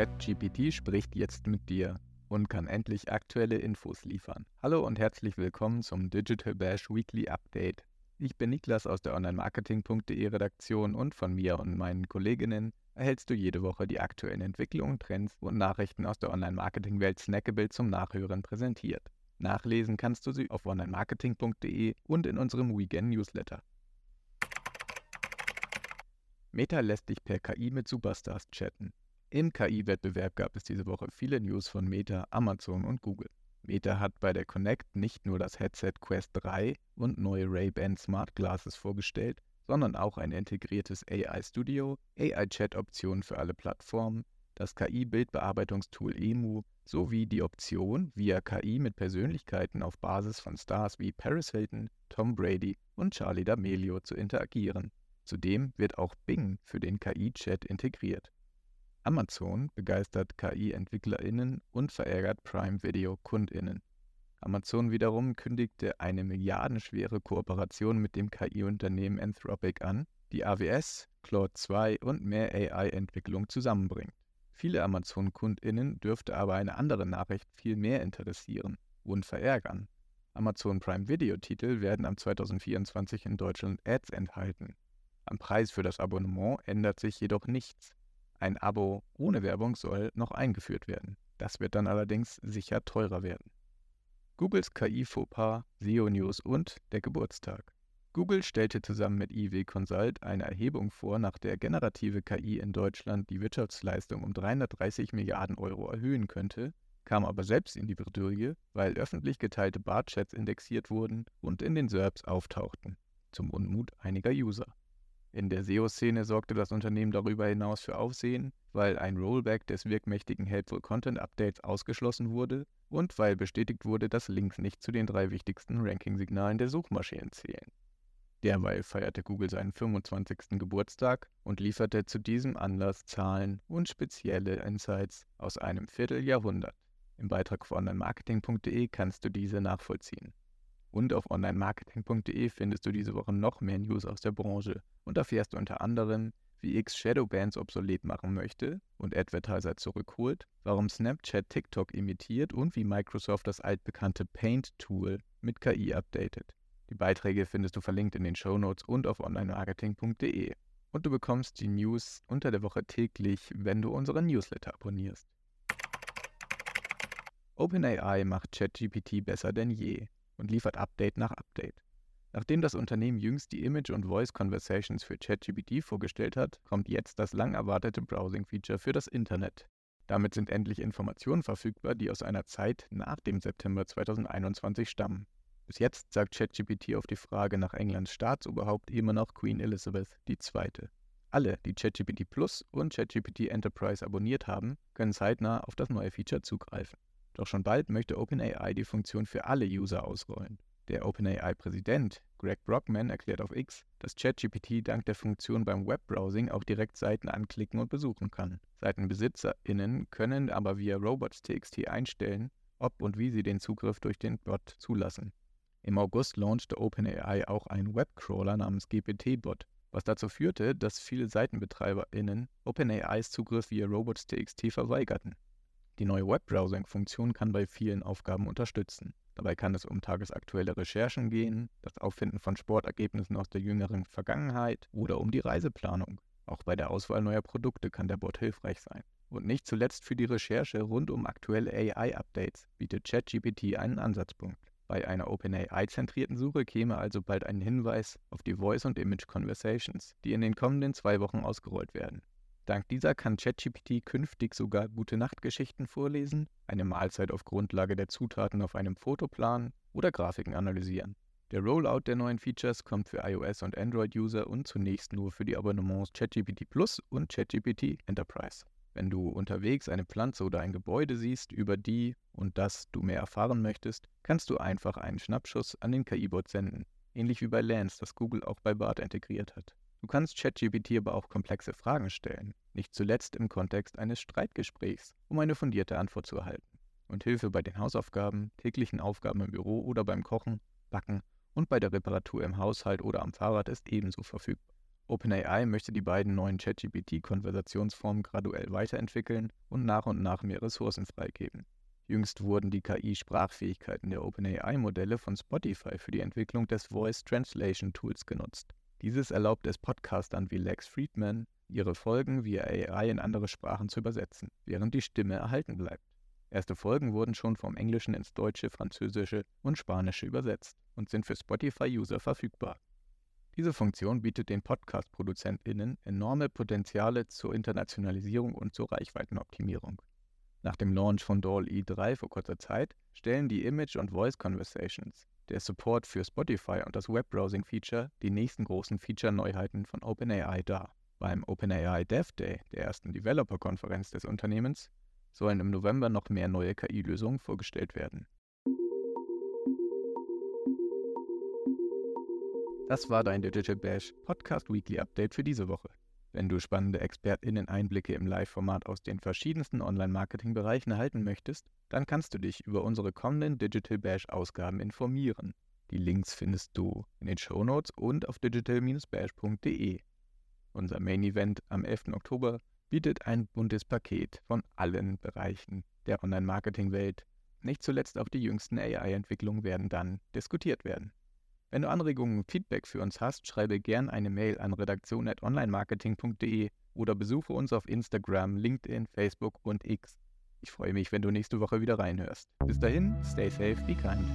ChatGPT spricht jetzt mit dir und kann endlich aktuelle Infos liefern. Hallo und herzlich willkommen zum Digital Bash Weekly Update. Ich bin Niklas aus der Online-Marketing.de Redaktion und von mir und meinen Kolleginnen erhältst du jede Woche die aktuellen Entwicklungen, Trends und Nachrichten aus der Online-Marketing-Welt snackable zum Nachhören präsentiert. Nachlesen kannst du sie auf onlinemarketing.de und in unserem Weekend-Newsletter. Meta lässt dich per KI mit Superstars chatten. Im KI-Wettbewerb gab es diese Woche viele News von Meta, Amazon und Google. Meta hat bei der Connect nicht nur das Headset Quest 3 und neue Ray-Ban Smart Glasses vorgestellt, sondern auch ein integriertes AI Studio, AI-Chat-Optionen für alle Plattformen, das KI-Bildbearbeitungstool EMU sowie die Option, via KI mit Persönlichkeiten auf Basis von Stars wie Paris Hilton, Tom Brady und Charlie D'Amelio zu interagieren. Zudem wird auch Bing für den KI-Chat integriert. Amazon begeistert KI-EntwicklerInnen und verärgert Prime Video-KundInnen. Amazon wiederum kündigte eine milliardenschwere Kooperation mit dem KI-Unternehmen Anthropic an, die AWS, Claude 2 und mehr AI-Entwicklung zusammenbringt. Viele Amazon-KundInnen dürfte aber eine andere Nachricht viel mehr interessieren und verärgern. Amazon Prime Video-Titel werden am 2024 in Deutschland Ads enthalten. Am Preis für das Abonnement ändert sich jedoch nichts. Ein Abo ohne Werbung soll noch eingeführt werden. Das wird dann allerdings sicher teurer werden. Googles KI-Fauxpas, SEO News und der Geburtstag. Google stellte zusammen mit IW Consult eine Erhebung vor, nach der generative KI in Deutschland die Wirtschaftsleistung um 330 Milliarden Euro erhöhen könnte, kam aber selbst in die Bredouille, weil öffentlich geteilte Barchats indexiert wurden und in den SERPs auftauchten, zum Unmut einiger User. In der SEO-Szene sorgte das Unternehmen darüber hinaus für Aufsehen, weil ein Rollback des wirkmächtigen Helpful Content Updates ausgeschlossen wurde und weil bestätigt wurde, dass Links nicht zu den drei wichtigsten Ranking-Signalen der Suchmaschinen zählen. Derweil feierte Google seinen 25. Geburtstag und lieferte zu diesem Anlass Zahlen und spezielle Insights aus einem Vierteljahrhundert. Im Beitrag von onlinemarketing.de kannst du diese nachvollziehen. Und auf onlinemarketing.de findest du diese Woche noch mehr News aus der Branche und erfährst unter anderem, wie X Shadowbands obsolet machen möchte und Advertiser zurückholt, warum Snapchat TikTok imitiert und wie Microsoft das altbekannte Paint-Tool mit KI updatet. Die Beiträge findest du verlinkt in den Shownotes und auf onlinemarketing.de. Und du bekommst die News unter der Woche täglich, wenn du unseren Newsletter abonnierst. OpenAI macht ChatGPT besser denn je und liefert Update nach Update. Nachdem das Unternehmen jüngst die Image- und Voice Conversations für ChatGPT vorgestellt hat, kommt jetzt das lang erwartete Browsing-Feature für das Internet. Damit sind endlich Informationen verfügbar, die aus einer Zeit nach dem September 2021 stammen. Bis jetzt sagt ChatGPT auf die Frage nach Englands Staatsoberhaupt immer noch Queen Elizabeth II. Alle, die ChatGPT Plus und ChatGPT Enterprise abonniert haben, können zeitnah auf das neue Feature zugreifen. Doch schon bald möchte OpenAI die Funktion für alle User ausrollen. Der OpenAI-Präsident Greg Brockman erklärt auf X, dass ChatGPT dank der Funktion beim Webbrowsing auch direkt Seiten anklicken und besuchen kann. SeitenbesitzerInnen können aber via robots.txt einstellen, ob und wie sie den Zugriff durch den Bot zulassen. Im August launchte OpenAI auch einen Webcrawler namens GPT-Bot, was dazu führte, dass viele SeitenbetreiberInnen OpenAIs Zugriff via robots.txt verweigerten. Die neue Webbrowsing-Funktion kann bei vielen Aufgaben unterstützen. Dabei kann es um tagesaktuelle Recherchen gehen, das Auffinden von Sportergebnissen aus der jüngeren Vergangenheit oder um die Reiseplanung. Auch bei der Auswahl neuer Produkte kann der Bot hilfreich sein. Und nicht zuletzt für die Recherche rund um aktuelle AI-Updates bietet ChatGPT einen Ansatzpunkt. Bei einer OpenAI-zentrierten Suche käme also bald ein Hinweis auf die Voice- und Image-Conversations, die in den kommenden zwei Wochen ausgerollt werden. Dank dieser kann ChatGPT künftig sogar gute Nachtgeschichten vorlesen, eine Mahlzeit auf Grundlage der Zutaten auf einem Foto planen oder Grafiken analysieren. Der Rollout der neuen Features kommt für iOS und Android-User und zunächst nur für die Abonnements ChatGPT Plus und ChatGPT Enterprise. Wenn du unterwegs eine Pflanze oder ein Gebäude siehst, über die und das du mehr erfahren möchtest, kannst du einfach einen Schnappschuss an den KI-Bot senden, ähnlich wie bei Lens, das Google auch bei BART integriert hat. Du kannst ChatGPT aber auch komplexe Fragen stellen, nicht zuletzt im Kontext eines Streitgesprächs, um eine fundierte Antwort zu erhalten. Und Hilfe bei den Hausaufgaben, täglichen Aufgaben im Büro oder beim Kochen, Backen und bei der Reparatur im Haushalt oder am Fahrrad ist ebenso verfügbar. OpenAI möchte die beiden neuen ChatGPT-Konversationsformen graduell weiterentwickeln und nach und nach mehr Ressourcen freigeben. Jüngst wurden die KI-Sprachfähigkeiten der OpenAI-Modelle von Spotify für die Entwicklung des Voice Translation Tools genutzt. Dieses erlaubt es Podcastern wie Lex Friedman, ihre Folgen via AI in andere Sprachen zu übersetzen, während die Stimme erhalten bleibt. Erste Folgen wurden schon vom Englischen ins Deutsche, Französische und Spanische übersetzt und sind für Spotify-User verfügbar. Diese Funktion bietet den Podcast-ProduzentInnen enorme Potenziale zur Internationalisierung und zur Reichweitenoptimierung. Nach dem Launch von DALL-E 3 vor kurzer Zeit stellen die Image- und Voice Conversations der Support für Spotify und das Webbrowsing-Feature die nächsten großen Feature-Neuheiten von OpenAI dar. Beim OpenAI Dev Day, der ersten Developer-Konferenz des Unternehmens, sollen im November noch mehr neue KI-Lösungen vorgestellt werden. Das war dein Digital Bash Podcast Weekly Update für diese Woche. Wenn du spannende ExpertInnen-Einblicke im Live-Format aus den verschiedensten Online-Marketing-Bereichen erhalten möchtest, dann kannst du dich über unsere kommenden Digital Bash-Ausgaben informieren. Die Links findest du in den Shownotes und auf digital-bash.de. Unser Main-Event am 11. Oktober bietet ein buntes Paket von allen Bereichen der Online-Marketing-Welt. Nicht zuletzt auch die jüngsten AI-Entwicklungen werden dann diskutiert werden. Wenn du Anregungen und Feedback für uns hast, schreibe gern eine Mail an redaktion.onlinemarketing.de oder besuche uns auf Instagram, LinkedIn, Facebook und X. Ich freue mich, wenn du nächste Woche wieder reinhörst. Bis dahin, stay safe, be kind.